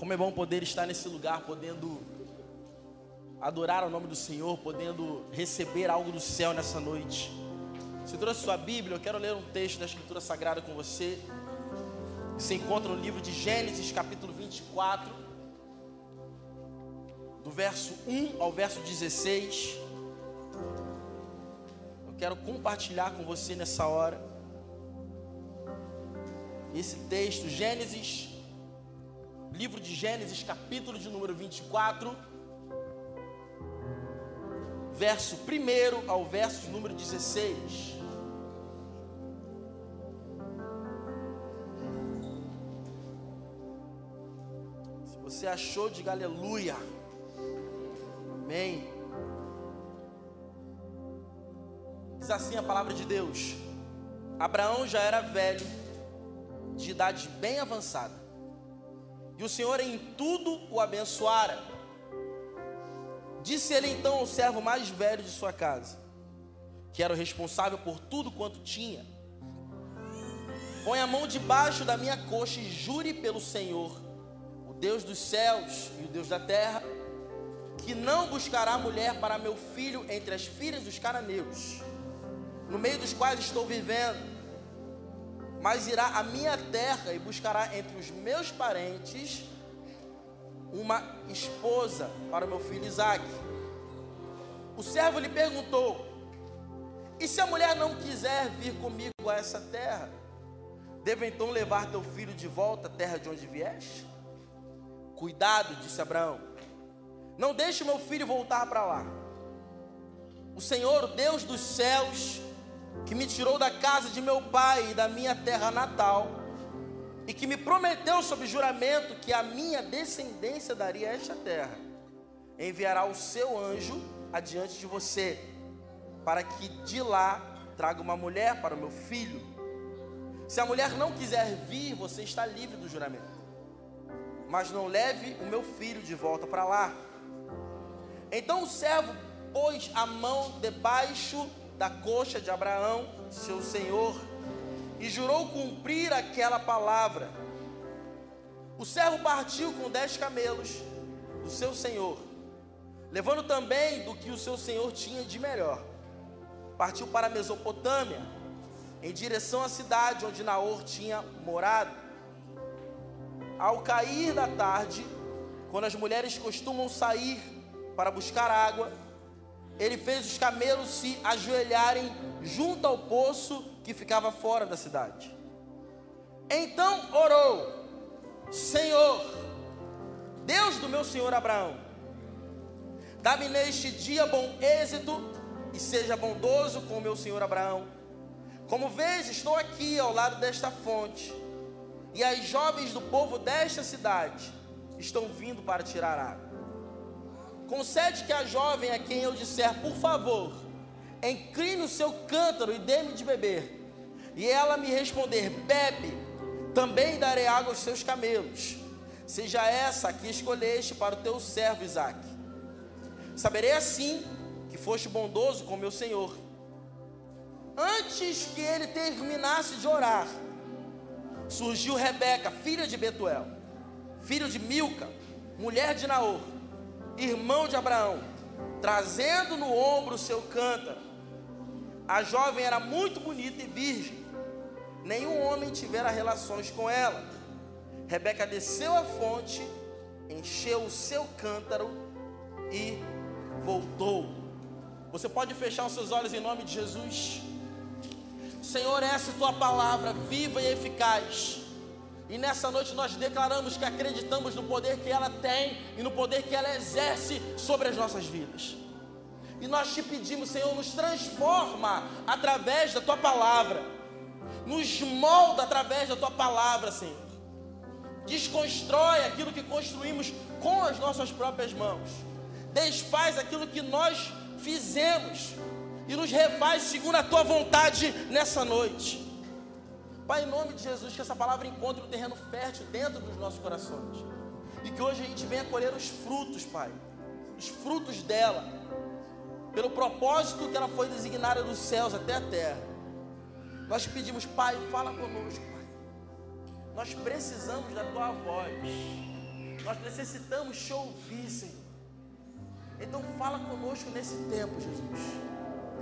Como é bom poder estar nesse lugar, podendo adorar o nome do Senhor, podendo receber algo do céu nessa noite. Se trouxe sua Bíblia, eu quero ler um texto da Escritura Sagrada com você. Se encontra no livro de Gênesis, capítulo 24, do verso 1 ao verso 16. Eu quero compartilhar com você nessa hora esse texto, Gênesis livro de Gênesis, capítulo de número 24, verso 1 ao verso de número 16. Se você achou, diga aleluia. Amém. Diz assim a palavra de Deus: Abraão já era velho, de idade bem avançada e o Senhor em tudo o abençoara. Disse ele então ao servo mais velho de sua casa, que era o responsável por tudo quanto tinha: Põe a mão debaixo da minha coxa e jure pelo Senhor, o Deus dos céus e o Deus da terra, que não buscará mulher para meu filho entre as filhas dos cananeus, no meio dos quais estou vivendo mas irá à minha terra e buscará entre os meus parentes uma esposa para o meu filho Isaac. O servo lhe perguntou: E se a mulher não quiser vir comigo a essa terra? Devo então levar teu filho de volta à terra de onde vieste? Cuidado, disse Abraão. Não deixe meu filho voltar para lá. O Senhor, Deus dos céus, que me tirou da casa de meu pai e da minha terra natal, e que me prometeu sob juramento que a minha descendência daria esta terra, enviará o seu anjo adiante de você, para que de lá traga uma mulher para o meu filho. Se a mulher não quiser vir, você está livre do juramento. Mas não leve o meu filho de volta para lá. Então o servo pôs a mão debaixo da coxa de Abraão, seu senhor, e jurou cumprir aquela palavra. O servo partiu com dez camelos do seu senhor, levando também do que o seu senhor tinha de melhor. Partiu para a Mesopotâmia, em direção à cidade onde Naor tinha morado. Ao cair da tarde, quando as mulheres costumam sair para buscar água, ele fez os camelos se ajoelharem junto ao poço que ficava fora da cidade. Então orou: Senhor, Deus do meu senhor Abraão, dá-me neste dia bom êxito e seja bondoso com o meu senhor Abraão. Como vês, estou aqui ao lado desta fonte, e as jovens do povo desta cidade estão vindo para tirar água. Concede que a jovem a quem eu disser, por favor, incline o seu cântaro e dê-me de beber. E ela me responder, bebe, também darei água aos seus camelos. Seja essa a que escolheste para o teu servo Isaac. Saberei assim que foste bondoso com meu senhor. Antes que ele terminasse de orar, surgiu Rebeca, filha de Betuel, filho de Milca, mulher de Naor irmão de Abraão, trazendo no ombro o seu cântaro. A jovem era muito bonita e virgem, nenhum homem tivera relações com ela. Rebeca desceu à fonte, encheu o seu cântaro e voltou. Você pode fechar os seus olhos em nome de Jesus. Senhor, essa é a tua palavra viva e eficaz e nessa noite nós declaramos que acreditamos no poder que ela tem e no poder que ela exerce sobre as nossas vidas. E nós te pedimos, Senhor, nos transforma através da tua palavra, nos molda através da tua palavra, Senhor. Desconstrói aquilo que construímos com as nossas próprias mãos, desfaz aquilo que nós fizemos e nos refaz segundo a tua vontade nessa noite. Pai, em nome de Jesus, que essa palavra encontre um terreno fértil dentro dos nossos corações. E que hoje a gente venha colher os frutos, Pai. Os frutos dela. Pelo propósito que ela foi designada dos céus até a terra. Nós pedimos, Pai, fala conosco, Pai. Nós precisamos da tua voz. Nós necessitamos te ouvir, Senhor. Então fala conosco nesse tempo, Jesus.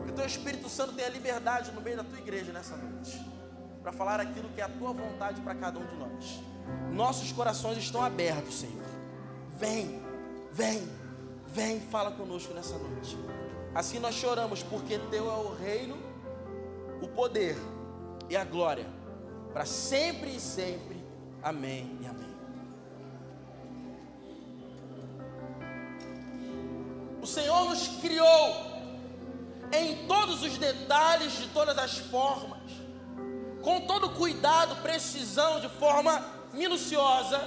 Que o teu Espírito Santo tenha liberdade no meio da tua igreja nessa noite. Para falar aquilo que é a tua vontade para cada um de nós. Nossos corações estão abertos, Senhor. Vem, vem, vem, fala conosco nessa noite. Assim nós choramos, porque teu é o reino, o poder e a glória, para sempre e sempre. Amém e amém. O Senhor nos criou em todos os detalhes, de todas as formas, com todo cuidado, precisão, de forma minuciosa.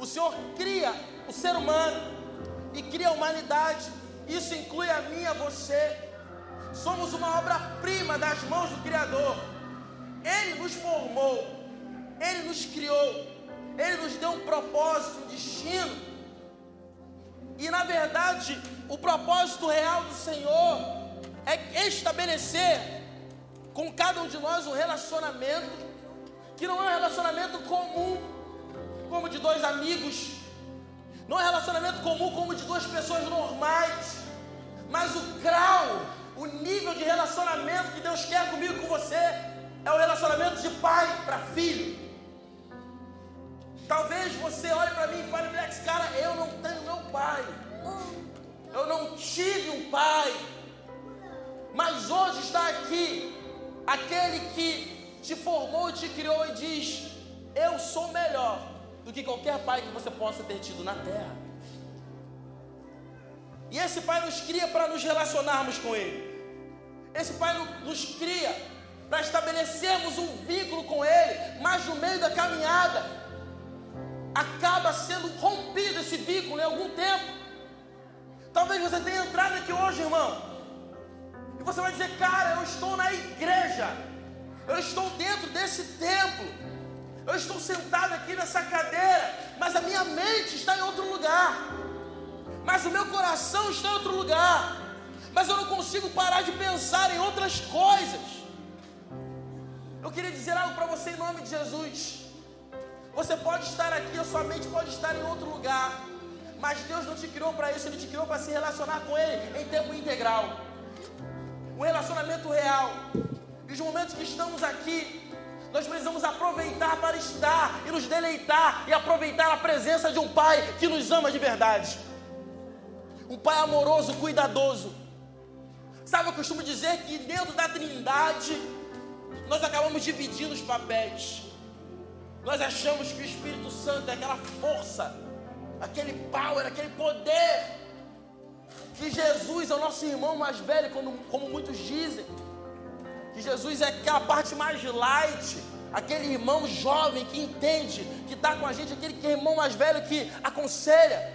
O Senhor cria o ser humano e cria a humanidade. Isso inclui a mim a você. Somos uma obra-prima das mãos do Criador. Ele nos formou, Ele nos criou, Ele nos deu um propósito, um destino. E na verdade, o propósito real do Senhor é estabelecer com cada um de nós um relacionamento que não é um relacionamento comum, como de dois amigos, não é um relacionamento comum como de duas pessoas normais, mas o grau, o nível de relacionamento que Deus quer comigo e com você é o relacionamento de pai para filho. Talvez você olhe para mim e fale, Blex, cara, eu não tenho meu pai. Eu não tive um pai. Mas hoje está aqui aquele que te formou te criou e diz: Eu sou melhor do que qualquer pai que você possa ter tido na terra. E esse pai nos cria para nos relacionarmos com ele. Esse pai nos cria para estabelecermos um vínculo com ele, mas no meio da caminhada acaba sendo rompido esse vínculo em algum tempo. Talvez você tenha entrado aqui hoje, irmão, e você vai dizer, cara, eu estou na igreja, eu estou dentro desse templo, eu estou sentado aqui nessa cadeira, mas a minha mente está em outro lugar, mas o meu coração está em outro lugar, mas eu não consigo parar de pensar em outras coisas. Eu queria dizer algo para você em nome de Jesus. Você pode estar aqui, a sua mente pode estar em outro lugar, mas Deus não te criou para isso, Ele te criou para se relacionar com Ele em tempo integral um relacionamento real. E os momentos que estamos aqui, nós precisamos aproveitar para estar e nos deleitar e aproveitar a presença de um Pai que nos ama de verdade. Um Pai amoroso, cuidadoso. Sabe, eu costumo dizer que dentro da Trindade, nós acabamos dividindo os papéis. Nós achamos que o Espírito Santo é aquela força, aquele power, aquele poder. Que Jesus é o nosso irmão mais velho, como, como muitos dizem. Que Jesus é aquela parte mais light, aquele irmão jovem que entende, que está com a gente, aquele que é irmão mais velho que aconselha.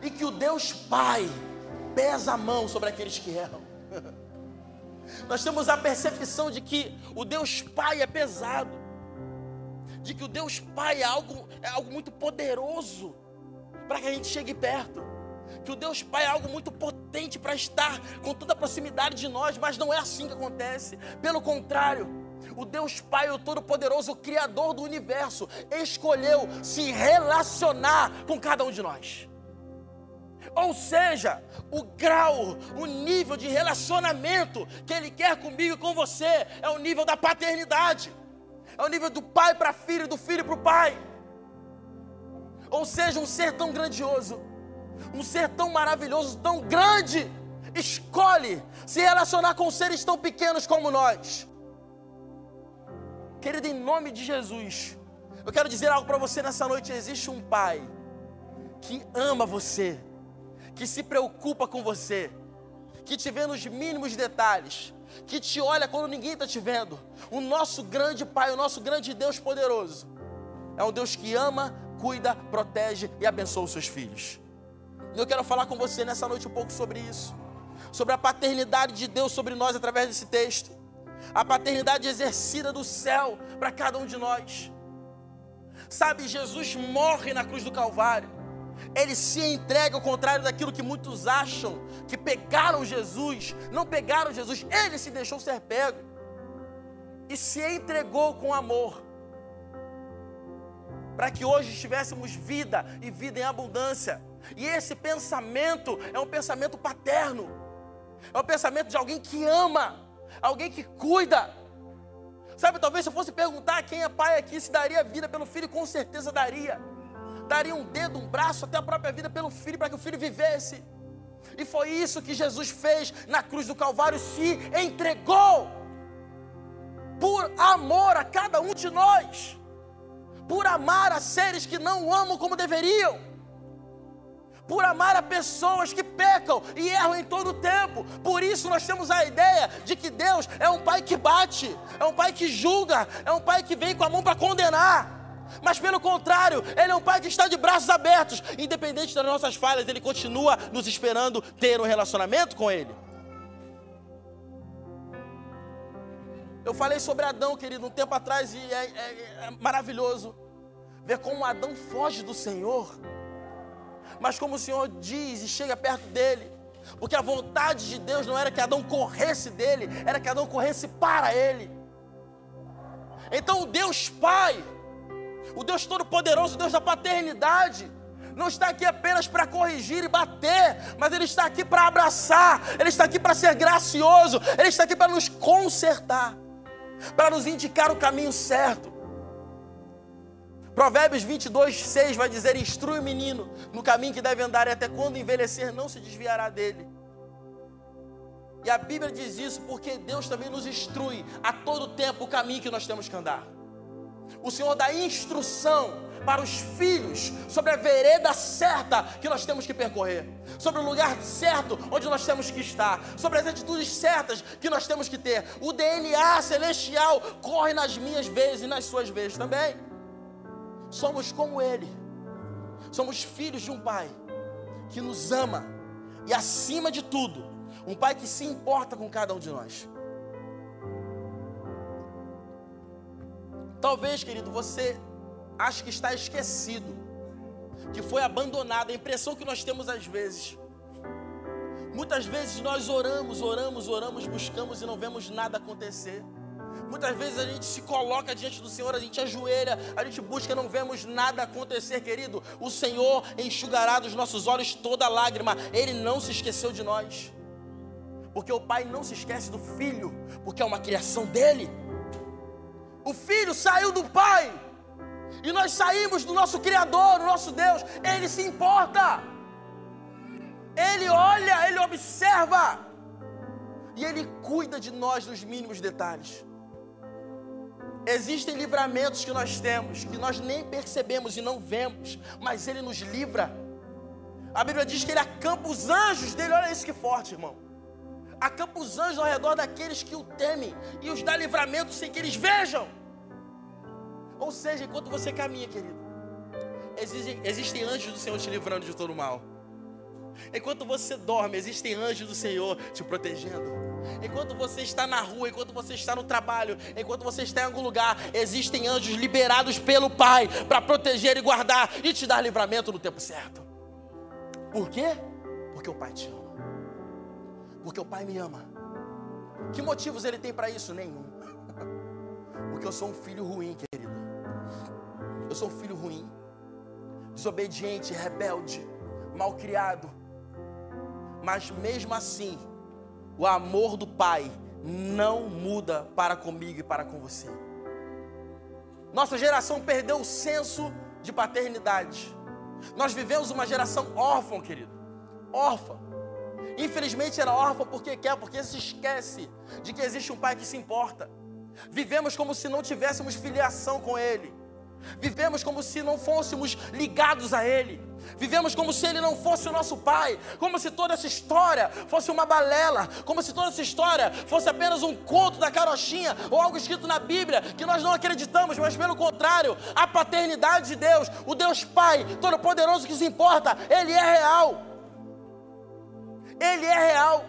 E que o Deus Pai pesa a mão sobre aqueles que erram. Nós temos a percepção de que o Deus Pai é pesado, de que o Deus Pai é algo, é algo muito poderoso para que a gente chegue perto, que o Deus Pai é algo muito potente para estar com toda a proximidade de nós, mas não é assim que acontece, pelo contrário. O Deus Pai, o Todo-Poderoso, o Criador do universo, escolheu se relacionar com cada um de nós. Ou seja, o grau, o nível de relacionamento que Ele quer comigo e com você é o nível da paternidade, é o nível do pai para filho, do filho para o pai. Ou seja, um ser tão grandioso, um ser tão maravilhoso, tão grande, escolhe se relacionar com seres tão pequenos como nós. Querido, em nome de Jesus, eu quero dizer algo para você nessa noite: existe um pai que ama você que se preocupa com você, que te vê nos mínimos detalhes, que te olha quando ninguém está te vendo. O nosso grande Pai, o nosso grande Deus poderoso, é um Deus que ama, cuida, protege e abençoa os seus filhos. E eu quero falar com você nessa noite um pouco sobre isso, sobre a paternidade de Deus sobre nós através desse texto, a paternidade exercida do céu para cada um de nós. Sabe, Jesus morre na cruz do Calvário ele se entrega ao contrário daquilo que muitos acham, que pegaram Jesus, não pegaram Jesus, ele se deixou ser pego e se entregou com amor. para que hoje tivéssemos vida e vida em abundância. E esse pensamento é um pensamento paterno, é um pensamento de alguém que ama, alguém que cuida. Sabe, talvez se eu fosse perguntar quem é pai aqui se daria vida pelo filho, com certeza daria. Daria um dedo, um braço, até a própria vida pelo filho, para que o filho vivesse. E foi isso que Jesus fez na cruz do Calvário, se entregou por amor a cada um de nós, por amar a seres que não amam como deveriam, por amar a pessoas que pecam e erram em todo o tempo. Por isso nós temos a ideia de que Deus é um pai que bate, é um pai que julga, é um pai que vem com a mão para condenar. Mas pelo contrário, Ele é um Pai que está de braços abertos, independente das nossas falhas, Ele continua nos esperando ter um relacionamento com Ele. Eu falei sobre Adão, querido, um tempo atrás, e é, é, é maravilhoso ver como Adão foge do Senhor, mas como o Senhor diz e chega perto dele, porque a vontade de Deus não era que Adão corresse dele, era que Adão corresse para ele. Então o Deus Pai, o Deus Todo-Poderoso, o Deus da paternidade, não está aqui apenas para corrigir e bater, mas Ele está aqui para abraçar, Ele está aqui para ser gracioso, Ele está aqui para nos consertar, para nos indicar o caminho certo. Provérbios 22, 6 vai dizer: Instrui o menino no caminho que deve andar, e até quando envelhecer não se desviará dele. E a Bíblia diz isso porque Deus também nos instrui a todo tempo o caminho que nós temos que andar. O Senhor dá instrução para os filhos sobre a vereda certa que nós temos que percorrer, sobre o lugar certo onde nós temos que estar, sobre as atitudes certas que nós temos que ter. O DNA celestial corre nas minhas vezes e nas suas vezes também. Somos como Ele, somos filhos de um Pai que nos ama e, acima de tudo, um Pai que se importa com cada um de nós. Talvez, querido, você ache que está esquecido, que foi abandonado. A impressão que nós temos às vezes. Muitas vezes nós oramos, oramos, oramos, buscamos e não vemos nada acontecer. Muitas vezes a gente se coloca diante do Senhor, a gente ajoelha, a gente busca, não vemos nada acontecer, querido. O Senhor enxugará dos nossos olhos toda lágrima. Ele não se esqueceu de nós. Porque o Pai não se esquece do Filho, porque é uma criação dele. O filho saiu do pai. E nós saímos do nosso Criador, do nosso Deus. Ele se importa. Ele olha, ele observa. E ele cuida de nós nos mínimos detalhes. Existem livramentos que nós temos, que nós nem percebemos e não vemos, mas ele nos livra. A Bíblia diz que ele acampa os anjos dele, olha isso que forte, irmão acampa os anjos ao redor daqueles que o temem e os dá livramento sem que eles vejam. Ou seja, enquanto você caminha, querido, existem, existem anjos do Senhor te livrando de todo o mal. Enquanto você dorme, existem anjos do Senhor te protegendo. Enquanto você está na rua, enquanto você está no trabalho, enquanto você está em algum lugar, existem anjos liberados pelo Pai para proteger e guardar e te dar livramento no tempo certo. Por quê? Porque o Pai te ama. Porque o Pai me ama. Que motivos ele tem para isso? Nenhum. Porque eu sou um filho ruim, querido. Eu sou um filho ruim, desobediente, rebelde, malcriado. Mas mesmo assim, o amor do Pai não muda para comigo e para com você. Nossa geração perdeu o senso de paternidade. Nós vivemos uma geração órfã, querido. Órfã. Infelizmente era órfã porque quer, porque se esquece de que existe um pai que se importa. Vivemos como se não tivéssemos filiação com ele. Vivemos como se não fôssemos ligados a Ele. Vivemos como se Ele não fosse o nosso Pai. Como se toda essa história fosse uma balela. Como se toda essa história fosse apenas um conto da carochinha ou algo escrito na Bíblia que nós não acreditamos, mas pelo contrário, a paternidade de Deus, o Deus Pai, Todo-Poderoso que se importa, Ele é real. Ele é real.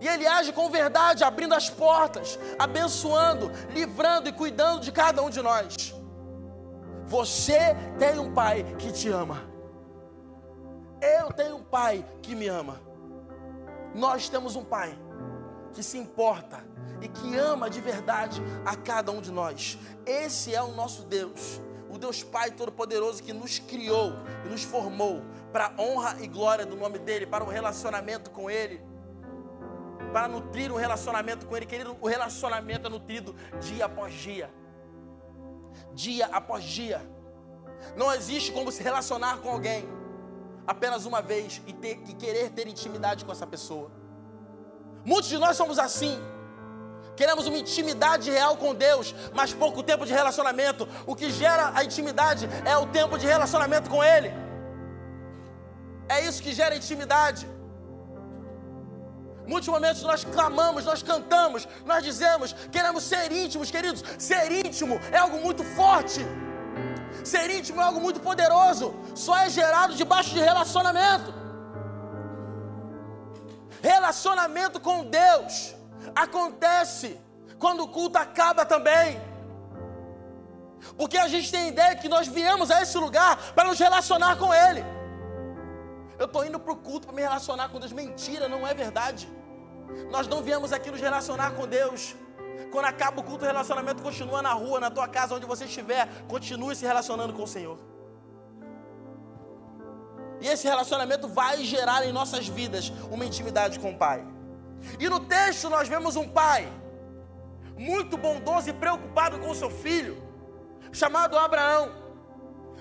E Ele age com verdade, abrindo as portas, abençoando, livrando e cuidando de cada um de nós. Você tem um pai que te ama. Eu tenho um pai que me ama. Nós temos um pai que se importa e que ama de verdade a cada um de nós. Esse é o nosso Deus, o Deus Pai Todo-Poderoso que nos criou e nos formou para honra e glória do nome dEle, para o relacionamento com Ele, para nutrir um relacionamento com Ele. Querido, o relacionamento é nutrido dia após dia, dia após dia. Não existe como se relacionar com alguém apenas uma vez e, ter, e querer ter intimidade com essa pessoa. Muitos de nós somos assim. Queremos uma intimidade real com Deus, mas pouco tempo de relacionamento. O que gera a intimidade é o tempo de relacionamento com Ele. É isso que gera intimidade. Muitos momentos nós clamamos, nós cantamos, nós dizemos, queremos ser íntimos, queridos. Ser íntimo é algo muito forte. Ser íntimo é algo muito poderoso. Só é gerado debaixo de relacionamento. Relacionamento com Deus acontece quando o culto acaba também. Porque a gente tem ideia que nós viemos a esse lugar para nos relacionar com Ele. Eu estou indo para o culto para me relacionar com Deus. Mentira, não é verdade. Nós não viemos aqui nos relacionar com Deus. Quando acaba o culto, o relacionamento continua na rua, na tua casa, onde você estiver. Continue se relacionando com o Senhor. E esse relacionamento vai gerar em nossas vidas uma intimidade com o Pai. E no texto nós vemos um pai muito bondoso e preocupado com seu filho, chamado Abraão.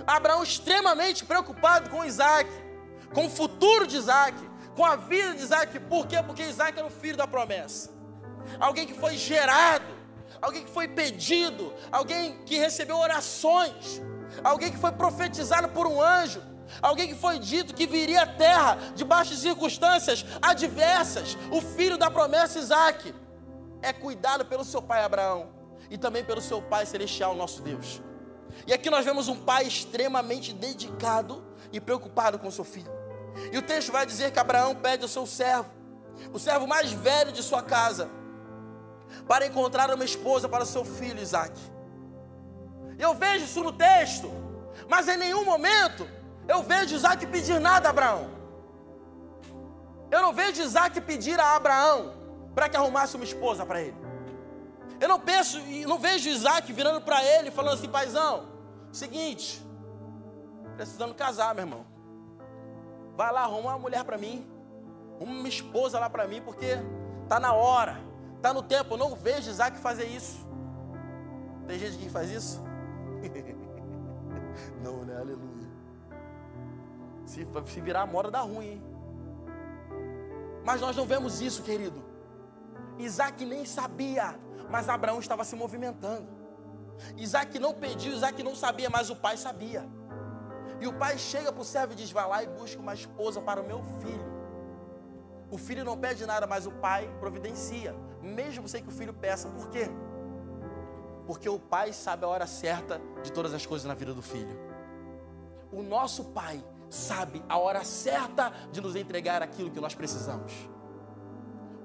Abraão extremamente preocupado com Isaac, com o futuro de Isaac, com a vida de Isaac. Por quê? Porque Isaac era o filho da promessa. Alguém que foi gerado, alguém que foi pedido, alguém que recebeu orações, alguém que foi profetizado por um anjo, alguém que foi dito que viria à terra debaixo de circunstâncias adversas, o filho da promessa Isaac, é cuidado pelo seu pai Abraão e também pelo seu pai celestial, nosso Deus. E aqui nós vemos um pai extremamente dedicado e preocupado com seu filho. E o texto vai dizer que Abraão pede ao seu servo, o servo mais velho de sua casa, para encontrar uma esposa para seu filho Isaac. Eu vejo isso no texto, mas em nenhum momento eu vejo Isaac pedir nada a Abraão. Eu não vejo Isaac pedir a Abraão para que arrumasse uma esposa para ele. Eu não penso não vejo Isaac virando para ele falando assim, paizão, seguinte, precisando casar, meu irmão. Vai lá, arruma uma mulher para mim. Uma esposa lá para mim, porque tá na hora, tá no tempo. Eu não vejo Isaac fazer isso. Tem gente que faz isso? não, né? Aleluia. Se, se virar a moda, dá ruim, hein? Mas nós não vemos isso, querido. Isaac nem sabia, mas Abraão estava se movimentando. Isaac não pediu, Isaac não sabia, mas o pai sabia. E o pai chega para o servo e diz: Vai lá e busca uma esposa para o meu filho. O filho não pede nada, mas o pai providencia, mesmo sem que o filho peça. Por quê? Porque o pai sabe a hora certa de todas as coisas na vida do filho. O nosso pai sabe a hora certa de nos entregar aquilo que nós precisamos.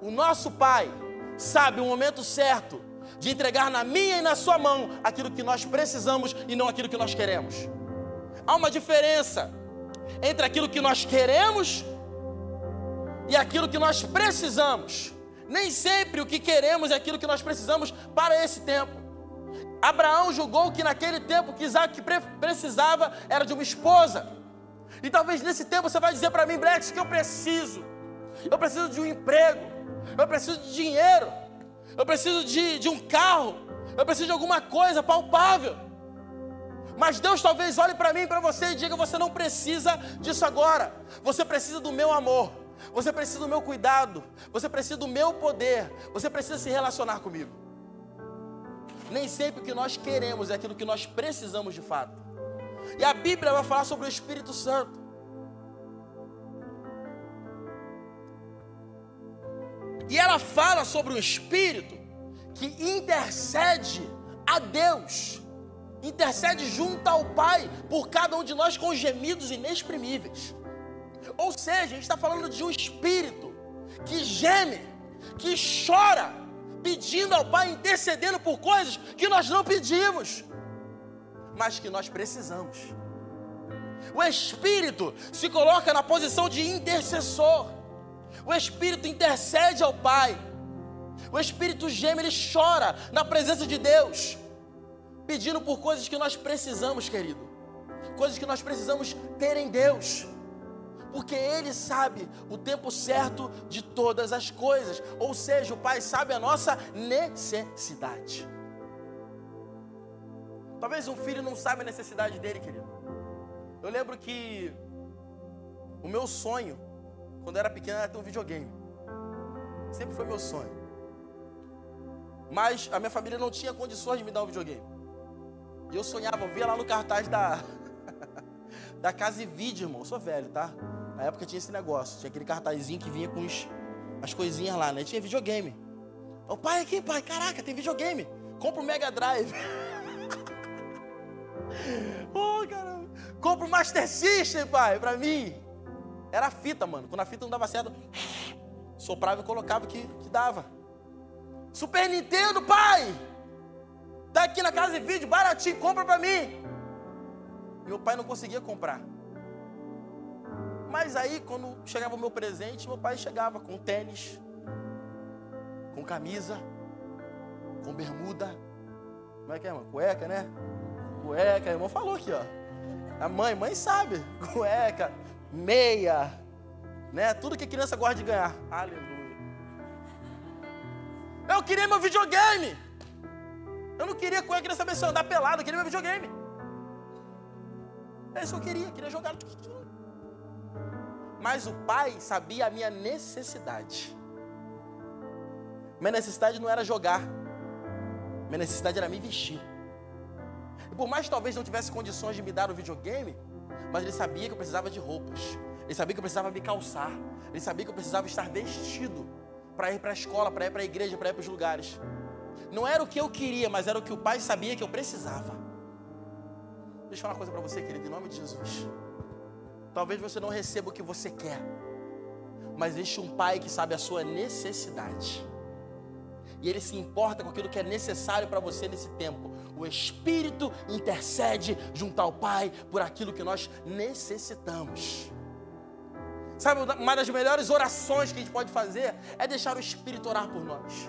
O nosso Pai sabe o momento certo de entregar na minha e na sua mão aquilo que nós precisamos e não aquilo que nós queremos. Há uma diferença entre aquilo que nós queremos e aquilo que nós precisamos. Nem sempre o que queremos é aquilo que nós precisamos para esse tempo. Abraão julgou que naquele tempo que Isaac precisava era de uma esposa. E talvez nesse tempo você vai dizer para mim, Brex, que eu preciso. Eu preciso de um emprego. Eu preciso de dinheiro. Eu preciso de, de um carro. Eu preciso de alguma coisa palpável. Mas Deus talvez olhe para mim e para você e diga: você não precisa disso agora. Você precisa do meu amor. Você precisa do meu cuidado. Você precisa do meu poder. Você precisa se relacionar comigo. Nem sempre o que nós queremos é aquilo que nós precisamos de fato. E a Bíblia vai falar sobre o Espírito Santo. E ela fala sobre o Espírito que intercede a Deus, intercede junto ao Pai por cada um de nós com gemidos inexprimíveis. Ou seja, a gente está falando de um Espírito que geme, que chora, pedindo ao Pai, intercedendo por coisas que nós não pedimos mas que nós precisamos. O Espírito se coloca na posição de intercessor. O Espírito intercede ao Pai. O Espírito geme, ele chora na presença de Deus. Pedindo por coisas que nós precisamos, querido. Coisas que nós precisamos ter em Deus. Porque Ele sabe o tempo certo de todas as coisas. Ou seja, o Pai sabe a nossa necessidade. Talvez um filho não saiba a necessidade dele, querido. Eu lembro que o meu sonho, quando eu era pequeno, era ter um videogame. Sempre foi meu sonho. Mas a minha família não tinha condições de me dar um videogame. E eu sonhava, eu via lá no cartaz da, da Casa e Vídeo, irmão. Eu sou velho, tá? Na época tinha esse negócio. Tinha aquele cartazinho que vinha com os, as coisinhas lá, né? Tinha videogame. O pai aqui, pai, caraca, tem videogame. Compra o Mega Drive. oh, caramba. Compra o Master System, pai, pra mim. Era fita, mano. Quando a fita não dava certo, soprava e colocava que, que dava. Super Nintendo, pai! Tá aqui na casa de vídeo, baratinho, compra pra mim. Meu pai não conseguia comprar. Mas aí, quando chegava o meu presente, meu pai chegava com tênis, com camisa, com bermuda. Como é que é, mano? Cueca, né? Cueca, irmão falou aqui, ó. A mãe, mãe sabe. Cueca, meia, né? Tudo que criança gosta de ganhar. Aleluia. Eu queria meu videogame. Eu não queria com a criança saber se eu andar pelado, eu queria meu videogame. É isso que eu queria, queria jogar. Mas o pai sabia a minha necessidade. Minha necessidade não era jogar. Minha necessidade era me vestir. E por mais que talvez não tivesse condições de me dar o videogame, mas ele sabia que eu precisava de roupas. Ele sabia que eu precisava me calçar. Ele sabia que eu precisava estar vestido para ir para a escola, para ir para a igreja, para ir para os lugares. Não era o que eu queria, mas era o que o pai sabia que eu precisava. Deixa eu falar uma coisa para você, querido, em nome de Jesus. Talvez você não receba o que você quer, mas existe um pai que sabe a sua necessidade. E ele se importa com aquilo que é necessário para você nesse tempo. O Espírito intercede junto ao Pai por aquilo que nós necessitamos. Sabe, uma das melhores orações que a gente pode fazer é deixar o Espírito orar por nós.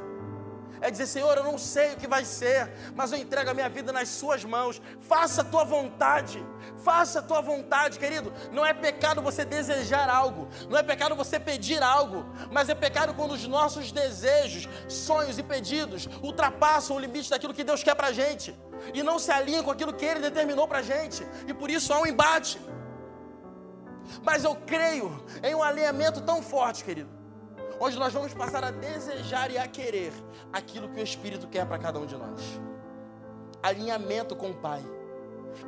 É dizer, Senhor, eu não sei o que vai ser, mas eu entrego a minha vida nas Suas mãos. Faça a tua vontade. Faça a tua vontade, querido. Não é pecado você desejar algo, não é pecado você pedir algo, mas é pecado quando os nossos desejos, sonhos e pedidos ultrapassam o limite daquilo que Deus quer pra gente e não se alinham com aquilo que Ele determinou pra gente. E por isso há um embate. Mas eu creio em um alinhamento tão forte, querido, onde nós vamos passar a desejar e a querer aquilo que o Espírito quer para cada um de nós. Alinhamento com o Pai.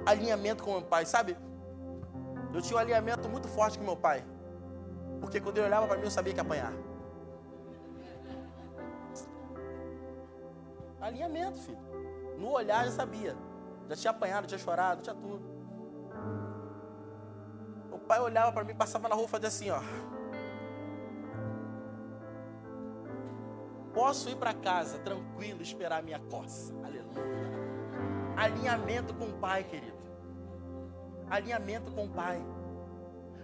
Alinhamento com o Pai, sabe? Eu tinha um alinhamento muito forte com meu pai. Porque quando ele olhava para mim, eu sabia que apanhar. Alinhamento, filho. No olhar já sabia. Já tinha apanhado, tinha chorado, tinha tudo pai olhava para mim, passava na rua e fazia assim, ó. Posso ir para casa tranquilo, esperar a minha coça. Aleluia. Alinhamento com o pai, querido. Alinhamento com o pai.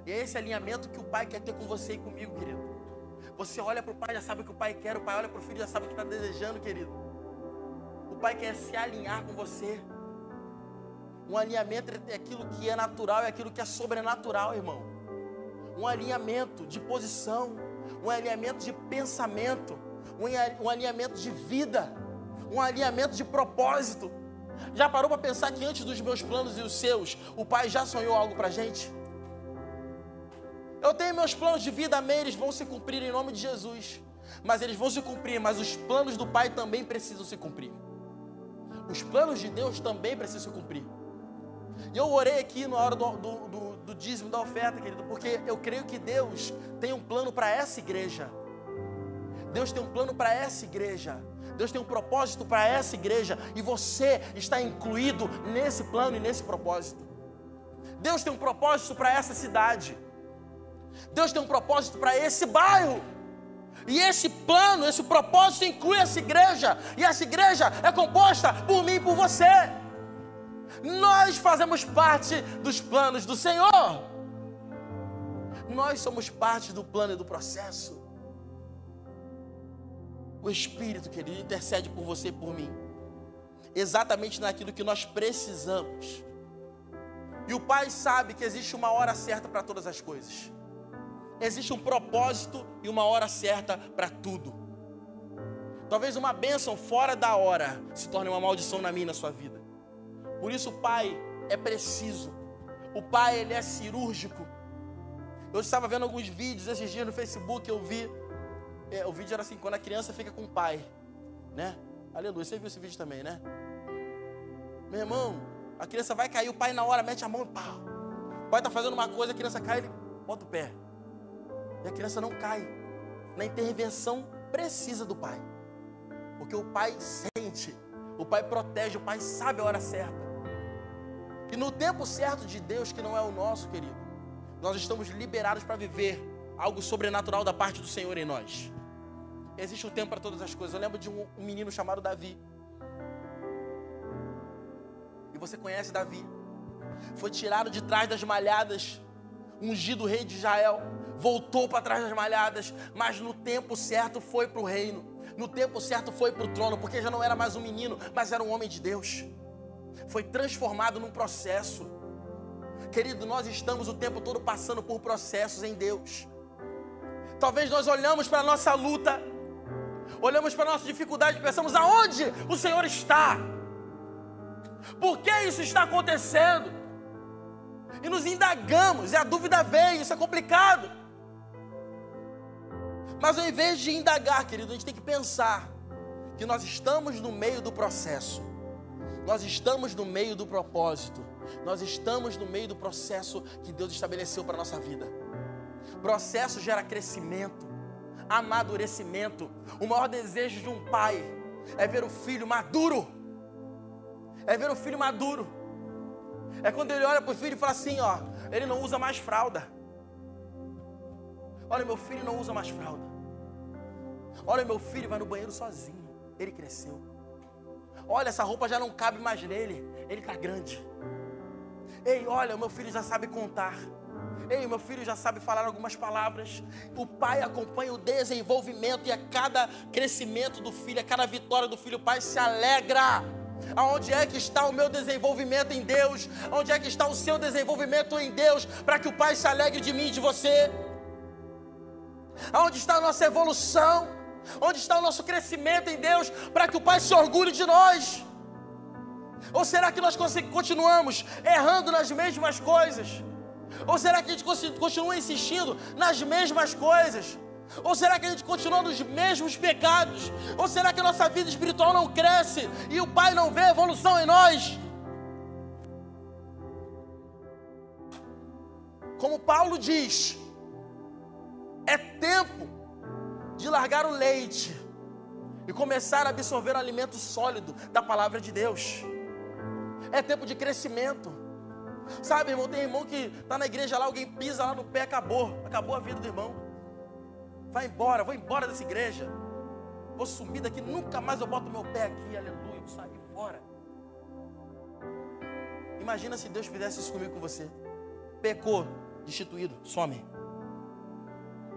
E é esse alinhamento que o pai quer ter com você e comigo, querido. Você olha para o pai, já sabe o que o pai quer. O pai olha para o filho, já sabe o que está desejando, querido. O pai quer se alinhar com você. Um alinhamento é aquilo que é natural e aquilo que é sobrenatural, irmão. Um alinhamento de posição, um alinhamento de pensamento, um alinhamento de vida, um alinhamento de propósito. Já parou para pensar que antes dos meus planos e os seus, o Pai já sonhou algo para a gente? Eu tenho meus planos de vida, amém, eles vão se cumprir em nome de Jesus. Mas eles vão se cumprir, mas os planos do Pai também precisam se cumprir. Os planos de Deus também precisam se cumprir. E eu orei aqui na hora do, do, do, do dízimo, da oferta, querido, porque eu creio que Deus tem um plano para essa igreja. Deus tem um plano para essa igreja. Deus tem um propósito para essa igreja. E você está incluído nesse plano e nesse propósito. Deus tem um propósito para essa cidade. Deus tem um propósito para esse bairro. E esse plano, esse propósito inclui essa igreja. E essa igreja é composta por mim e por você. Nós fazemos parte dos planos do Senhor. Nós somos parte do plano e do processo. O Espírito, querido, intercede por você e por mim. exatamente naquilo que nós precisamos. E o Pai sabe que existe uma hora certa para todas as coisas. Existe um propósito e uma hora certa para tudo. Talvez uma bênção fora da hora se torne uma maldição na minha e na sua vida. Por isso o Pai é preciso. O Pai ele é cirúrgico. Eu estava vendo alguns vídeos esses dias no Facebook, eu vi. É, o vídeo era assim, quando a criança fica com o pai, né? Aleluia. Você viu esse vídeo também, né? Meu irmão, a criança vai cair, o pai na hora mete a mão e pá. O pai está fazendo uma coisa, a criança cai, ele bota o pé. E a criança não cai. Na intervenção precisa do pai. Porque o pai sente, o pai protege, o pai sabe a hora certa. E no tempo certo de Deus, que não é o nosso, querido, nós estamos liberados para viver algo sobrenatural da parte do Senhor em nós. Existe um tempo para todas as coisas. Eu lembro de um, um menino chamado Davi. E você conhece Davi. Foi tirado de trás das malhadas, ungido rei de Israel. Voltou para trás das malhadas, mas no tempo certo foi para o reino. No tempo certo foi para o trono, porque já não era mais um menino, mas era um homem de Deus. Foi transformado num processo. Querido, nós estamos o tempo todo passando por processos em Deus. Talvez nós olhamos para a nossa luta, olhamos para a nossa dificuldade e pensamos: aonde o Senhor está? Por que isso está acontecendo? E nos indagamos, e a dúvida vem, isso é complicado. Mas ao invés de indagar, querido, a gente tem que pensar que nós estamos no meio do processo, nós estamos no meio do propósito, nós estamos no meio do processo que Deus estabeleceu para a nossa vida. Processo gera crescimento, amadurecimento. O maior desejo de um pai é ver o filho maduro é ver o filho maduro. É quando ele olha para o filho e fala assim: ó, ele não usa mais fralda. Olha, meu filho não usa mais fralda. Olha, meu filho vai no banheiro sozinho. Ele cresceu. Olha, essa roupa já não cabe mais nele. Ele está grande. Ei, olha, meu filho já sabe contar. Ei, meu filho já sabe falar algumas palavras. O pai acompanha o desenvolvimento e a cada crescimento do filho, a cada vitória do filho, o pai se alegra. Aonde é que está o meu desenvolvimento em Deus? Onde é que está o seu desenvolvimento em Deus? Para que o Pai se alegre de mim e de você? Aonde está a nossa evolução? Onde está o nosso crescimento em Deus? Para que o Pai se orgulhe de nós? Ou será que nós continuamos errando nas mesmas coisas? Ou será que a gente continua insistindo nas mesmas coisas? Ou será que a gente continua nos mesmos pecados? Ou será que a nossa vida espiritual não cresce e o Pai não vê evolução em nós? Como Paulo diz, é tempo de largar o leite e começar a absorver o alimento sólido da palavra de Deus. É tempo de crescimento. Sabe, irmão, tem irmão que está na igreja lá, alguém pisa lá no pé, acabou, acabou a vida do irmão. Vai embora, vou embora dessa igreja. Vou sumir daqui, nunca mais eu boto meu pé aqui, aleluia, vou sair fora. Imagina se Deus fizesse isso comigo com você. Pecou, destituído, some.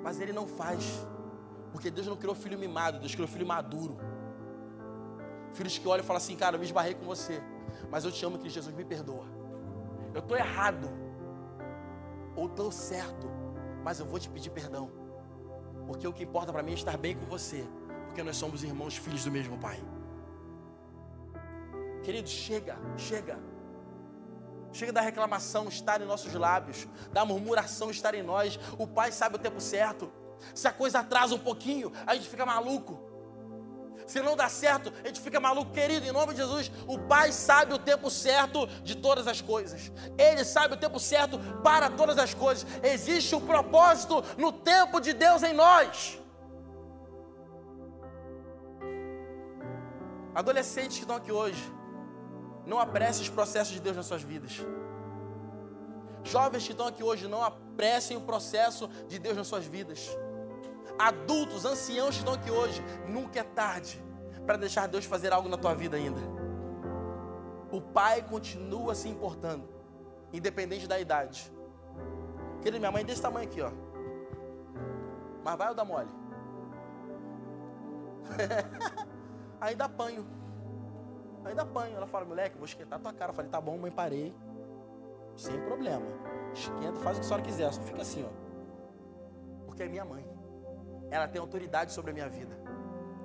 Mas Ele não faz. Porque Deus não criou filho mimado, Deus criou filho maduro. Filhos que olham e falam assim, cara, eu me esbarrei com você. Mas eu te amo, que Jesus me perdoa. Eu estou errado. Ou estou certo. Mas eu vou te pedir perdão. Porque o que importa para mim é estar bem com você, porque nós somos irmãos, filhos do mesmo Pai. Querido, chega, chega. Chega da reclamação estar em nossos lábios, da murmuração estar em nós. O Pai sabe o tempo certo. Se a coisa atrasa um pouquinho, a gente fica maluco. Se não dá certo, a gente fica maluco, querido, em nome de Jesus. O Pai sabe o tempo certo de todas as coisas. Ele sabe o tempo certo para todas as coisas. Existe um propósito no tempo de Deus em nós. Adolescentes que estão aqui hoje, não apressem os processos de Deus nas suas vidas. Jovens que estão aqui hoje, não apressem o processo de Deus nas suas vidas adultos, anciãos que estão aqui hoje, nunca é tarde para deixar Deus fazer algo na tua vida ainda. O Pai continua se importando, independente da idade. Querido, minha mãe é desse tamanho aqui, ó. Mas vai ou dá mole? Ainda apanho. Ainda apanho. Ela fala, moleque, vou esquentar tua cara. Eu falei, tá bom, mãe, parei. Sem problema. Esquenta, faz o que a senhora quiser. Só fica assim, ó. Porque é minha mãe. Ela tem autoridade sobre a minha vida.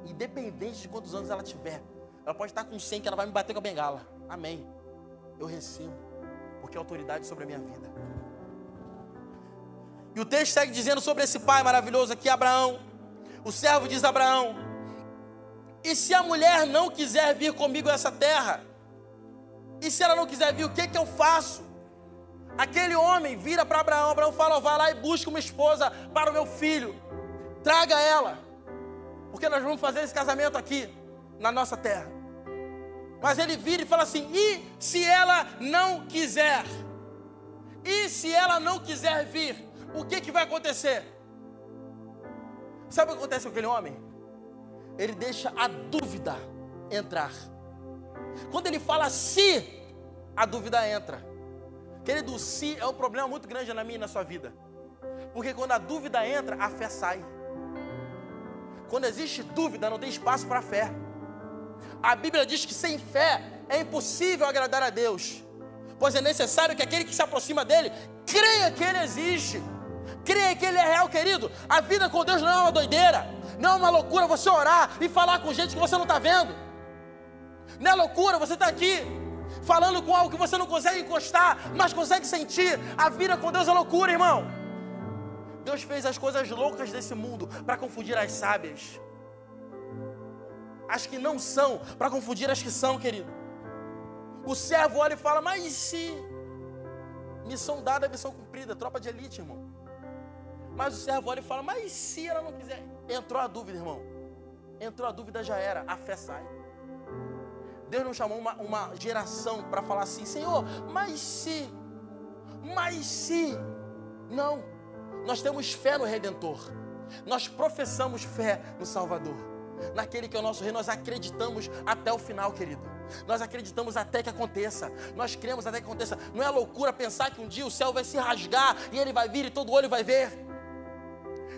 Independente de quantos anos ela tiver. Ela pode estar com 100 que ela vai me bater com a bengala. Amém. Eu recebo. Porque é autoridade sobre a minha vida. E o texto segue dizendo sobre esse pai maravilhoso aqui, Abraão. O servo diz a Abraão: E se a mulher não quiser vir comigo a essa terra? E se ela não quiser vir, o que, que eu faço? Aquele homem vira para Abraão, Abraão fala: vai lá e busca uma esposa para o meu filho, traga ela, porque nós vamos fazer esse casamento aqui, na nossa terra. Mas ele vira e fala assim: e se ela não quiser? E se ela não quiser vir, o que, que vai acontecer? Sabe o que acontece com aquele homem? Ele deixa a dúvida entrar. Quando ele fala se, a dúvida entra. Querido, se é um problema muito grande na minha e na sua vida. Porque quando a dúvida entra, a fé sai. Quando existe dúvida, não tem espaço para fé. A Bíblia diz que sem fé é impossível agradar a Deus. Pois é necessário que aquele que se aproxima dele creia que ele existe. Creia que ele é real, querido. A vida com Deus não é uma doideira. Não é uma loucura você orar e falar com gente que você não está vendo. Não é loucura você estar tá aqui falando com algo que você não consegue encostar, mas consegue sentir. A vida com Deus é loucura, irmão. Deus fez as coisas loucas desse mundo para confundir as sábias. As que não são, para confundir as que são, querido. O servo olha e fala: Mas e se? Missão dada, missão cumprida, tropa de elite, irmão. Mas o servo olha e fala: Mas e se ela não quiser? Entrou a dúvida, irmão. Entrou a dúvida, já era. A fé sai. Deus não chamou uma, uma geração para falar assim: Senhor, mas se? Mas se? Não. Nós temos fé no Redentor. Nós professamos fé no Salvador. Naquele que é o nosso rei, nós acreditamos até o final, querido. Nós acreditamos até que aconteça. Nós cremos até que aconteça. Não é loucura pensar que um dia o céu vai se rasgar e ele vai vir e todo olho vai ver.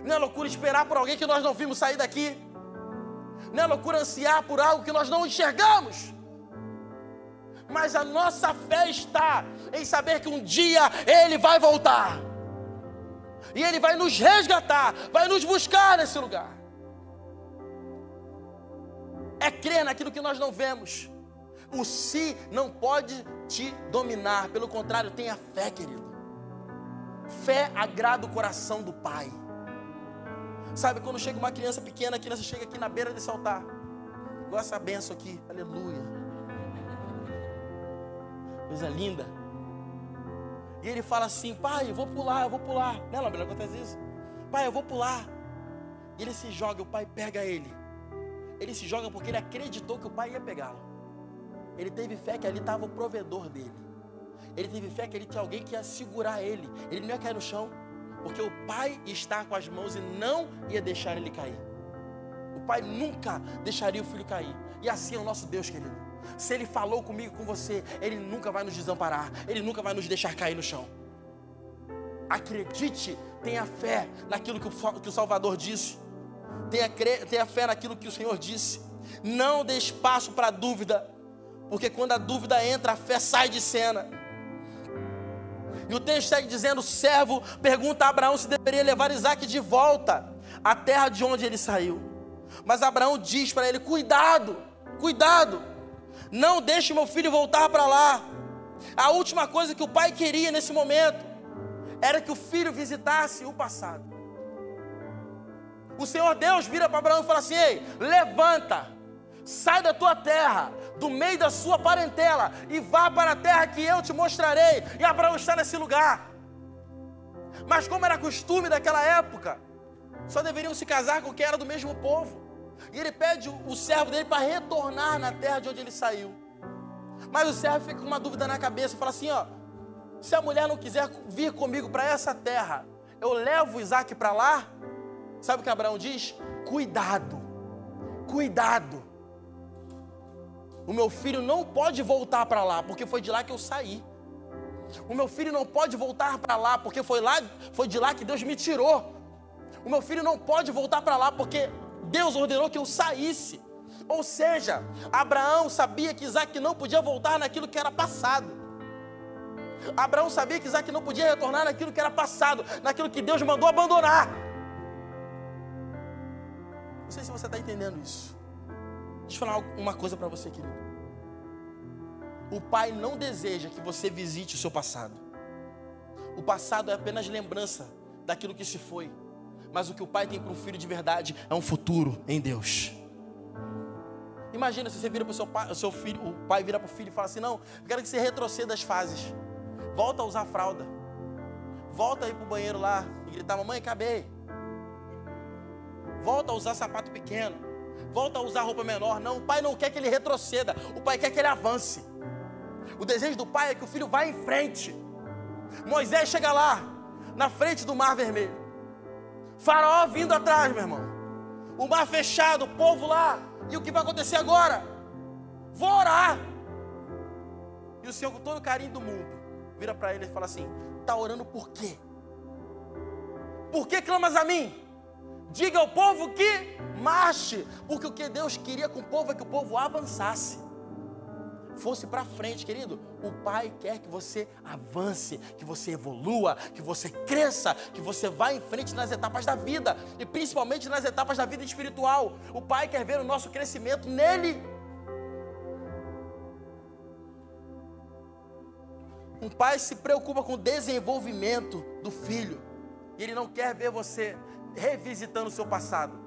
Não é loucura esperar por alguém que nós não vimos sair daqui. Não é loucura ansiar por algo que nós não enxergamos. Mas a nossa fé está em saber que um dia Ele vai voltar. E Ele vai nos resgatar, vai nos buscar nesse lugar. É crer naquilo que nós não vemos. O si não pode te dominar, pelo contrário, tenha fé, querido. Fé agrada o coração do Pai. Sabe, quando chega uma criança pequena, a criança chega aqui na beira desse altar, igual essa benção aqui, aleluia. Coisa linda. E ele fala assim: Pai, eu vou pular, eu vou pular. Né, Lambert? Acontece isso? Pai, eu vou pular. E ele se joga, o pai pega ele. Ele se joga porque ele acreditou que o pai ia pegá-lo. Ele teve fé que ali estava o provedor dele. Ele teve fé que ele tinha alguém que ia segurar ele. Ele não ia cair no chão, porque o pai está com as mãos e não ia deixar ele cair. O pai nunca deixaria o filho cair. E assim é o nosso Deus, querido. Se ele falou comigo, com você, ele nunca vai nos desamparar. Ele nunca vai nos deixar cair no chão. Acredite, tenha fé naquilo que o, que o Salvador disse. Tenha, tenha fé naquilo que o Senhor disse. Não dê espaço para dúvida, porque quando a dúvida entra, a fé sai de cena. E o texto segue dizendo: o servo pergunta a Abraão se deveria levar Isaac de volta à terra de onde ele saiu. Mas Abraão diz para ele: cuidado, cuidado, não deixe meu filho voltar para lá. A última coisa que o pai queria nesse momento era que o filho visitasse o passado. O Senhor Deus vira para Abraão e fala assim: Ei, levanta, sai da tua terra, do meio da sua parentela, e vá para a terra que eu te mostrarei. E Abraão está nesse lugar. Mas como era costume daquela época, só deveriam se casar com quem era do mesmo povo. E ele pede o servo dele para retornar na terra de onde ele saiu. Mas o servo fica com uma dúvida na cabeça, fala assim: ó, se a mulher não quiser vir comigo para essa terra, eu levo Isaac para lá? Sabe o que Abraão diz? Cuidado, cuidado. O meu filho não pode voltar para lá, porque foi de lá que eu saí. O meu filho não pode voltar para lá, porque foi lá, foi de lá que Deus me tirou. O meu filho não pode voltar para lá, porque Deus ordenou que eu saísse. Ou seja, Abraão sabia que Isaac não podia voltar naquilo que era passado. Abraão sabia que Isaac não podia retornar naquilo que era passado, naquilo que Deus mandou abandonar. Não sei se você está entendendo isso. Deixa eu falar uma coisa para você, querido. O Pai não deseja que você visite o seu passado. O passado é apenas lembrança daquilo que se foi. Mas o que o Pai tem para um filho de verdade é um futuro em Deus. Imagina se você vira para o seu pai, seu filho, o pai vira para o filho e fala assim: Não, eu quero que você retroceda as fases. Volta a usar fralda. Volta aí para o banheiro lá e gritar: Mamãe, acabei. Volta a usar sapato pequeno. Volta a usar roupa menor. Não, o pai não quer que ele retroceda. O pai quer que ele avance. O desejo do pai é que o filho vá em frente. Moisés chega lá, na frente do mar vermelho. Faraó vindo atrás, meu irmão. O mar fechado, o povo lá. E o que vai acontecer agora? Vou orar. E o Senhor, com todo o carinho do mundo, vira para ele e fala assim: Está orando por quê? Por que clamas a mim? Diga ao povo que marche, porque o que Deus queria com o povo é que o povo avançasse fosse para frente, querido. O Pai quer que você avance, que você evolua, que você cresça, que você vá em frente nas etapas da vida e principalmente nas etapas da vida espiritual. O Pai quer ver o nosso crescimento nele. Um pai se preocupa com o desenvolvimento do filho. E ele não quer ver você revisitando o seu passado.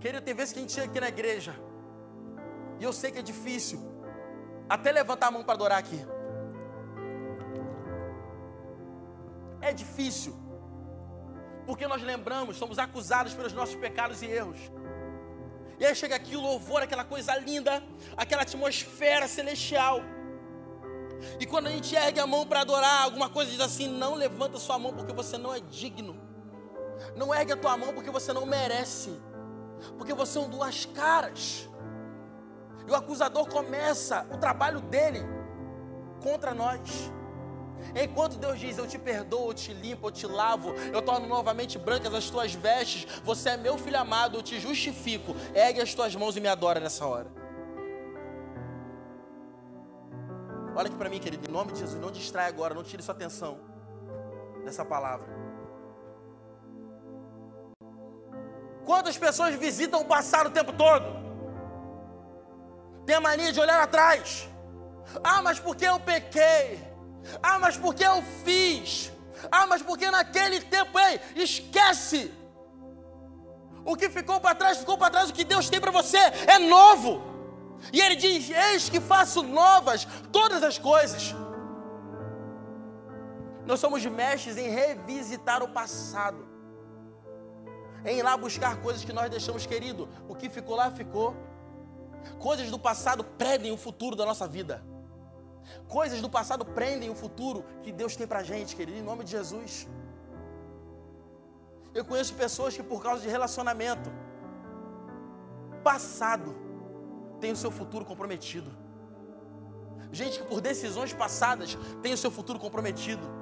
Querido, tem vezes que a gente chega aqui na igreja e eu sei que é difícil. Até levantar a mão para adorar aqui. É difícil. Porque nós lembramos, somos acusados pelos nossos pecados e erros. E aí chega aqui o louvor, aquela coisa linda, aquela atmosfera celestial. E quando a gente ergue a mão para adorar, alguma coisa diz assim: não levanta sua mão porque você não é digno. Não ergue a tua mão porque você não merece. Porque você são duas caras. E o acusador começa o trabalho dele contra nós. Enquanto Deus diz: Eu te perdoo, eu te limpo, eu te lavo, eu torno novamente brancas as tuas vestes, você é meu filho amado, eu te justifico. Ergue as tuas mãos e me adora nessa hora. Olha aqui para mim, querido, em nome de Jesus, não distrai agora, não tire sua atenção dessa palavra. Quantas pessoas visitam o passado o tempo todo? Tem a mania de olhar atrás. Ah, mas porque eu pequei? Ah, mas porque eu fiz? Ah, mas porque naquele tempo, ei, esquece. O que ficou para trás, ficou para trás. O que Deus tem para você é novo. E Ele diz: Eis que faço novas todas as coisas. Nós somos mestres em revisitar o passado, em ir lá buscar coisas que nós deixamos querido. O que ficou lá, ficou. Coisas do passado prendem o futuro da nossa vida. Coisas do passado prendem o futuro que Deus tem pra gente, querido, em nome de Jesus. Eu conheço pessoas que, por causa de relacionamento passado, tem o seu futuro comprometido. Gente que, por decisões passadas, tem o seu futuro comprometido.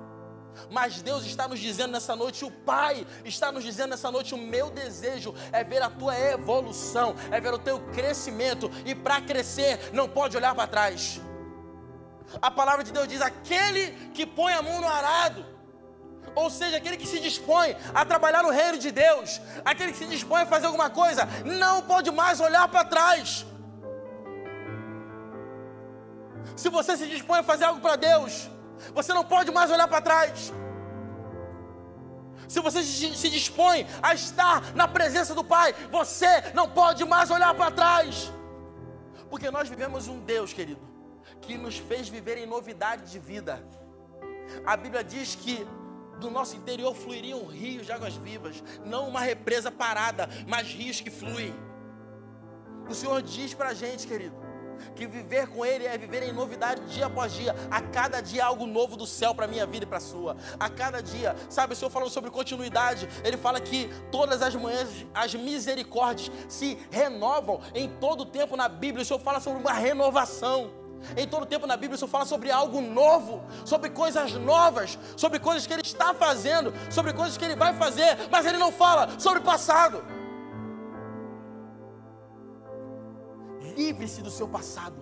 Mas Deus está nos dizendo nessa noite, o Pai está nos dizendo nessa noite: o meu desejo é ver a tua evolução, é ver o teu crescimento, e para crescer não pode olhar para trás. A palavra de Deus diz: aquele que põe a mão no arado, ou seja, aquele que se dispõe a trabalhar no reino de Deus, aquele que se dispõe a fazer alguma coisa, não pode mais olhar para trás. Se você se dispõe a fazer algo para Deus, você não pode mais olhar para trás. Se você se dispõe a estar na presença do Pai, você não pode mais olhar para trás. Porque nós vivemos um Deus, querido, que nos fez viver em novidade de vida. A Bíblia diz que do nosso interior fluiriam rios de águas vivas, não uma represa parada, mas rios que fluem. O Senhor diz para a gente, querido, que viver com Ele é viver em novidade dia após dia. A cada dia algo novo do céu para a minha vida e para a sua. A cada dia, sabe, o Senhor falando sobre continuidade, Ele fala que todas as manhãs as misericórdias se renovam em todo o tempo na Bíblia. O Senhor fala sobre uma renovação. Em todo tempo na Bíblia, o Senhor fala sobre algo novo, sobre coisas novas, sobre coisas que Ele está fazendo, sobre coisas que Ele vai fazer, mas Ele não fala sobre o passado. Livre-se do seu passado.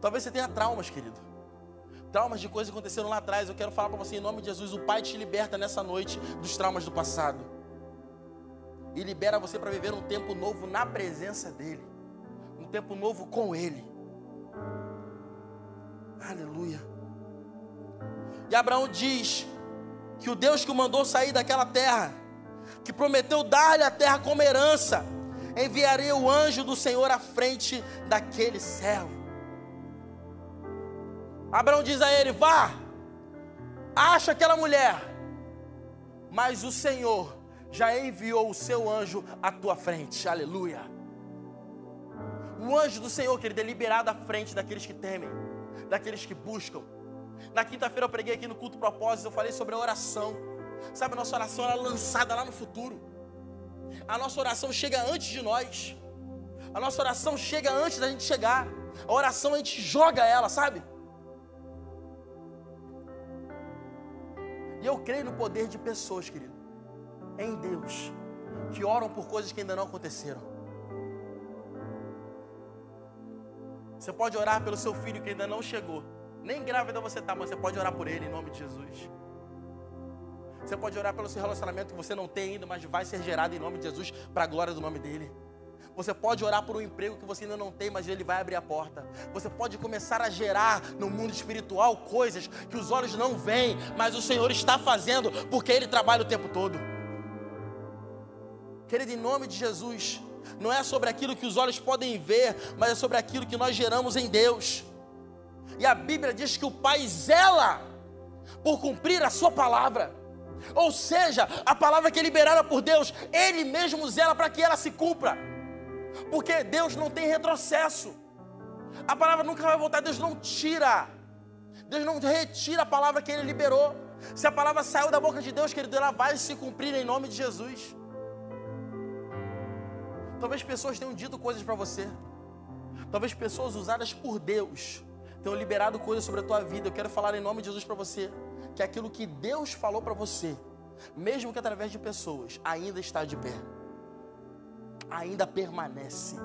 Talvez você tenha traumas, querido. Traumas de coisas que aconteceram lá atrás. Eu quero falar para você em nome de Jesus: o Pai te liberta nessa noite dos traumas do passado. E libera você para viver um tempo novo na presença dEle. Um tempo novo com Ele. Aleluia. E Abraão diz que o Deus que o mandou sair daquela terra, que prometeu dar-lhe a terra como herança, enviaria o anjo do Senhor à frente daquele servo. Abraão diz a ele: Vá, acha aquela mulher, mas o Senhor já enviou o seu anjo à tua frente, aleluia. O anjo do Senhor, querido, é liberado à frente daqueles que temem, daqueles que buscam. Na quinta-feira eu preguei aqui no culto propósito, eu falei sobre a oração. Sabe, a nossa oração era lançada lá no futuro. A nossa oração chega antes de nós. A nossa oração chega antes da gente chegar. A oração a gente joga ela, sabe? E eu creio no poder de pessoas, querido, em Deus, que oram por coisas que ainda não aconteceram. Você pode orar pelo seu filho que ainda não chegou. Nem grávida você está, mas você pode orar por ele em nome de Jesus. Você pode orar pelo seu relacionamento que você não tem ainda, mas vai ser gerado em nome de Jesus para a glória do nome dele. Você pode orar por um emprego que você ainda não tem, mas ele vai abrir a porta. Você pode começar a gerar no mundo espiritual coisas que os olhos não veem, mas o Senhor está fazendo, porque ele trabalha o tempo todo. Querido, em nome de Jesus, não é sobre aquilo que os olhos podem ver, mas é sobre aquilo que nós geramos em Deus. E a Bíblia diz que o Pai zela por cumprir a sua palavra. Ou seja, a palavra que é liberada por Deus, Ele mesmo zela para que ela se cumpra. Porque Deus não tem retrocesso. A palavra nunca vai voltar, Deus não tira. Deus não retira a palavra que Ele liberou. Se a palavra saiu da boca de Deus, querido, ela vai se cumprir em nome de Jesus. Talvez pessoas tenham dito coisas para você. Talvez pessoas usadas por Deus tenham liberado coisas sobre a tua vida. Eu quero falar em nome de Jesus para você que aquilo que Deus falou para você, mesmo que através de pessoas, ainda está de pé ainda permanece,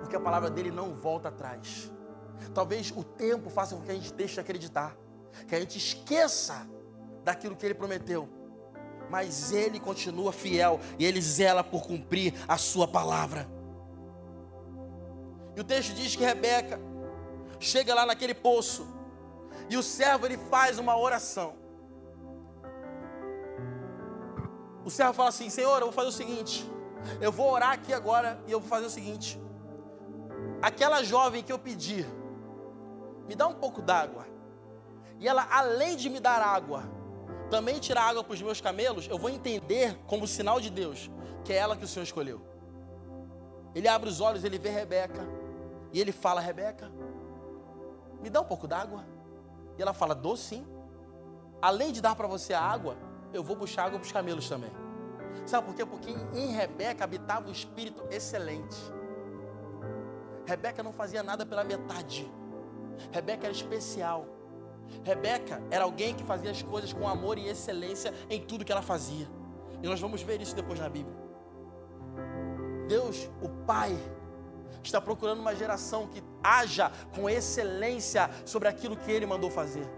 porque a palavra dele não volta atrás. Talvez o tempo faça com que a gente deixe de acreditar, que a gente esqueça daquilo que ele prometeu, mas ele continua fiel e ele zela por cumprir a sua palavra. E o texto diz que Rebeca chega lá naquele poço e o servo ele faz uma oração. O servo fala assim: Senhor, eu vou fazer o seguinte. Eu vou orar aqui agora e eu vou fazer o seguinte: aquela jovem que eu pedi, me dá um pouco d'água, e ela, além de me dar água, também tirar água para os meus camelos, eu vou entender como sinal de Deus que é ela que o Senhor escolheu. Ele abre os olhos, ele vê Rebeca, e ele fala: Rebeca, me dá um pouco d'água. E ela fala: Dou sim. Além de dar para você a água, eu vou puxar água para os camelos também. Sabe por quê? Porque em Rebeca habitava o espírito excelente. Rebeca não fazia nada pela metade. Rebeca era especial. Rebeca era alguém que fazia as coisas com amor e excelência em tudo que ela fazia. E nós vamos ver isso depois na Bíblia. Deus, o Pai, está procurando uma geração que haja com excelência sobre aquilo que Ele mandou fazer.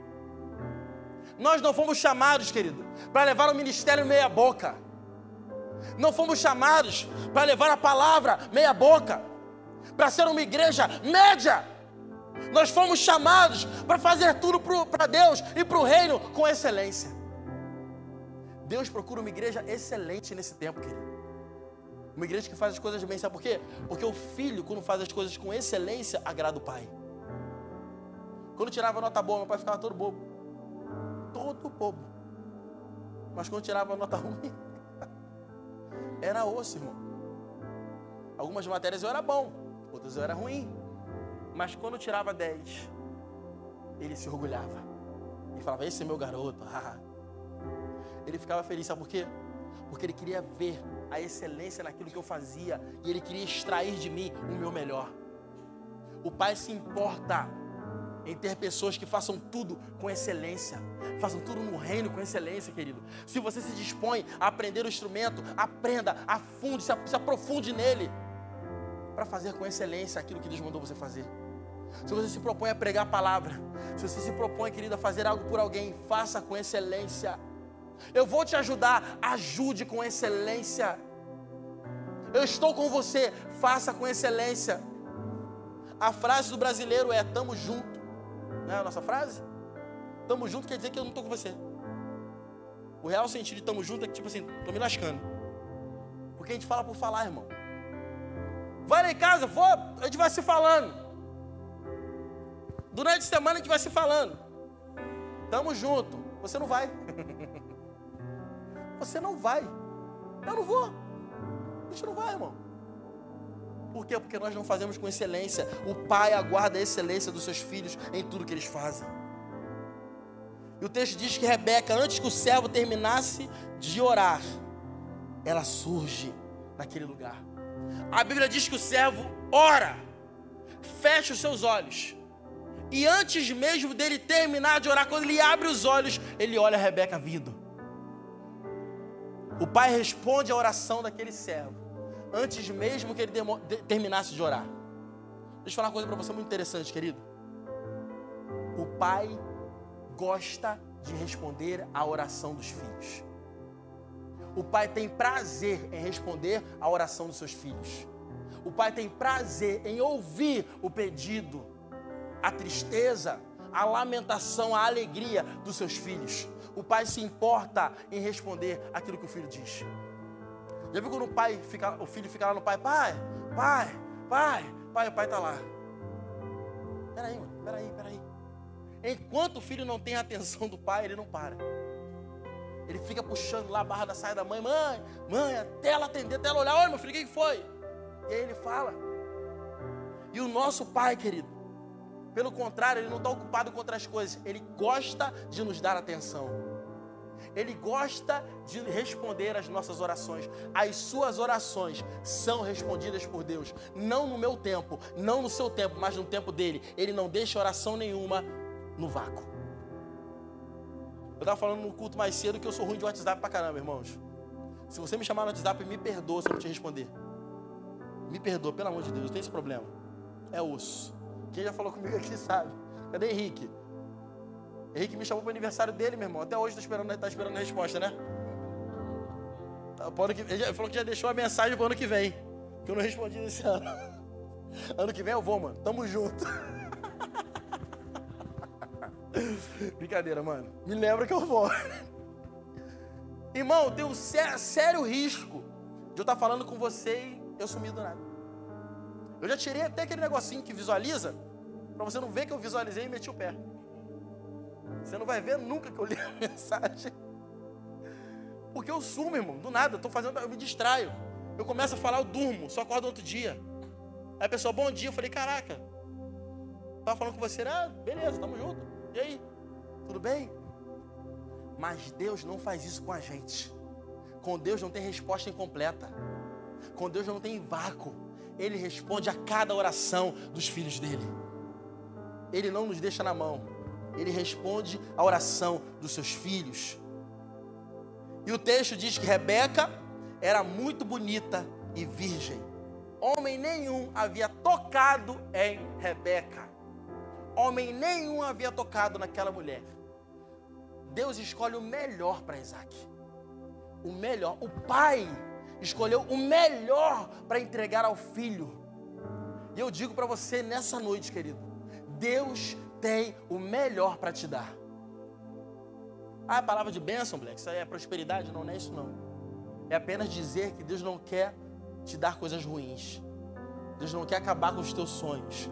Nós não fomos chamados, querido, para levar o ministério meia boca. Não fomos chamados para levar a palavra meia boca, para ser uma igreja média. Nós fomos chamados para fazer tudo para Deus e para o reino com excelência. Deus procura uma igreja excelente nesse tempo, querido. Uma igreja que faz as coisas bem, sabe por quê? Porque o filho, quando faz as coisas com excelência, agrada o pai. Quando tirava nota boa, meu pai ficava todo bobo. Todo bobo. Mas quando tirava nota ruim, era osso, irmão. Algumas matérias eu era bom, outras eu era ruim. Mas quando tirava 10, ele se orgulhava. E falava, esse é meu garoto. ele ficava feliz, sabe por quê? Porque ele queria ver a excelência naquilo que eu fazia e ele queria extrair de mim o meu melhor. O pai se importa em ter pessoas que façam tudo com excelência. Façam tudo no reino com excelência, querido. Se você se dispõe a aprender o instrumento, aprenda, afunde, se aprofunde nele. para fazer com excelência aquilo que Deus mandou você fazer. Se você se propõe a pregar a palavra, se você se propõe, querida, a fazer algo por alguém, faça com excelência. Eu vou te ajudar, ajude com excelência. Eu estou com você, faça com excelência. A frase do brasileiro é: tamo junto. Não é a nossa frase? Tamo junto quer dizer que eu não estou com você. O real sentido de tamo junto é que, tipo assim, tô me lascando. Porque a gente fala por falar, irmão. Vai lá em casa, vou, a gente vai se falando. Durante a semana a gente vai se falando. Tamo junto. Você não vai. Você não vai. Eu não vou. A gente não vai, irmão. Por quê? Porque nós não fazemos com excelência. O pai aguarda a excelência dos seus filhos em tudo que eles fazem. E o texto diz que Rebeca, antes que o servo terminasse de orar, ela surge naquele lugar. A Bíblia diz que o servo ora, fecha os seus olhos e antes mesmo dele terminar de orar, quando ele abre os olhos, ele olha Rebeca vindo. O pai responde a oração daquele servo, antes mesmo que ele terminasse de orar. Deixa eu falar uma coisa para você muito interessante, querido. O pai gosta de responder à oração dos filhos. O pai tem prazer em responder à oração dos seus filhos. O pai tem prazer em ouvir o pedido a tristeza, a lamentação, a alegria dos seus filhos. O pai se importa em responder aquilo que o filho diz. Já viu quando o pai fica, o filho fica lá no pai, pai, pai, pai, pai, o pai está lá. Peraí, mano, peraí, peraí. Enquanto o filho não tem a atenção do pai, ele não para. Ele fica puxando lá a barra da saia da mãe, mãe, mãe, até ela atender, até ela olhar, olha meu filho, o que foi? E aí ele fala. E o nosso pai, querido, pelo contrário, ele não está ocupado com outras coisas. Ele gosta de nos dar atenção. Ele gosta de responder às nossas orações. As suas orações são respondidas por Deus. Não no meu tempo, não no seu tempo, mas no tempo dele. Ele não deixa oração nenhuma no vácuo. Eu estava falando no culto mais cedo que eu sou ruim de WhatsApp pra caramba, irmãos. Se você me chamar no WhatsApp, me perdoa se eu não te responder. Me perdoa, pelo amor de Deus, tem esse problema. É osso. Quem já falou comigo aqui sabe. Cadê Henrique? Henrique me chamou para o aniversário dele, meu irmão. Até hoje está esperando, tá esperando a resposta, né? Tá, ele falou que já deixou a mensagem para o ano que vem. Que eu não respondi nesse ano. Ano que vem eu vou, mano. Tamo junto. Brincadeira, mano. Me lembra que eu vou. Irmão, tem um sério risco de eu estar tá falando com você e eu sumir do nada. Eu já tirei até aquele negocinho que visualiza, para você não ver que eu visualizei e meti o pé. Você não vai ver nunca que eu li a mensagem. Porque eu sumo, irmão, do nada, eu tô fazendo, eu me distraio. Eu começo a falar, eu durmo, só acordo outro dia. Aí a pessoa, bom dia, eu falei, caraca, tava falando com você, ah, beleza, tamo junto. E aí? Tudo bem? Mas Deus não faz isso com a gente. Com Deus não tem resposta incompleta. Com Deus não tem vácuo. Ele responde a cada oração dos filhos dele. Ele não nos deixa na mão. Ele responde a oração dos seus filhos. E o texto diz que Rebeca era muito bonita e virgem. Homem nenhum havia tocado em Rebeca. Homem nenhum havia tocado naquela mulher. Deus escolhe o melhor para Isaac. O melhor. O pai escolheu o melhor para entregar ao filho. E eu digo para você nessa noite, querido, Deus tem o melhor para te dar. Ah, a palavra de bênção, Black, isso aí é prosperidade? Não, não é isso não. É apenas dizer que Deus não quer te dar coisas ruins. Deus não quer acabar com os teus sonhos.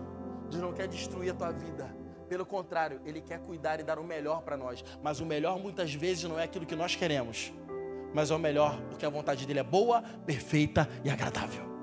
Deus não quer destruir a tua vida. Pelo contrário, Ele quer cuidar e dar o melhor para nós. Mas o melhor muitas vezes não é aquilo que nós queremos mas é o melhor, porque a vontade dele é boa, perfeita e agradável.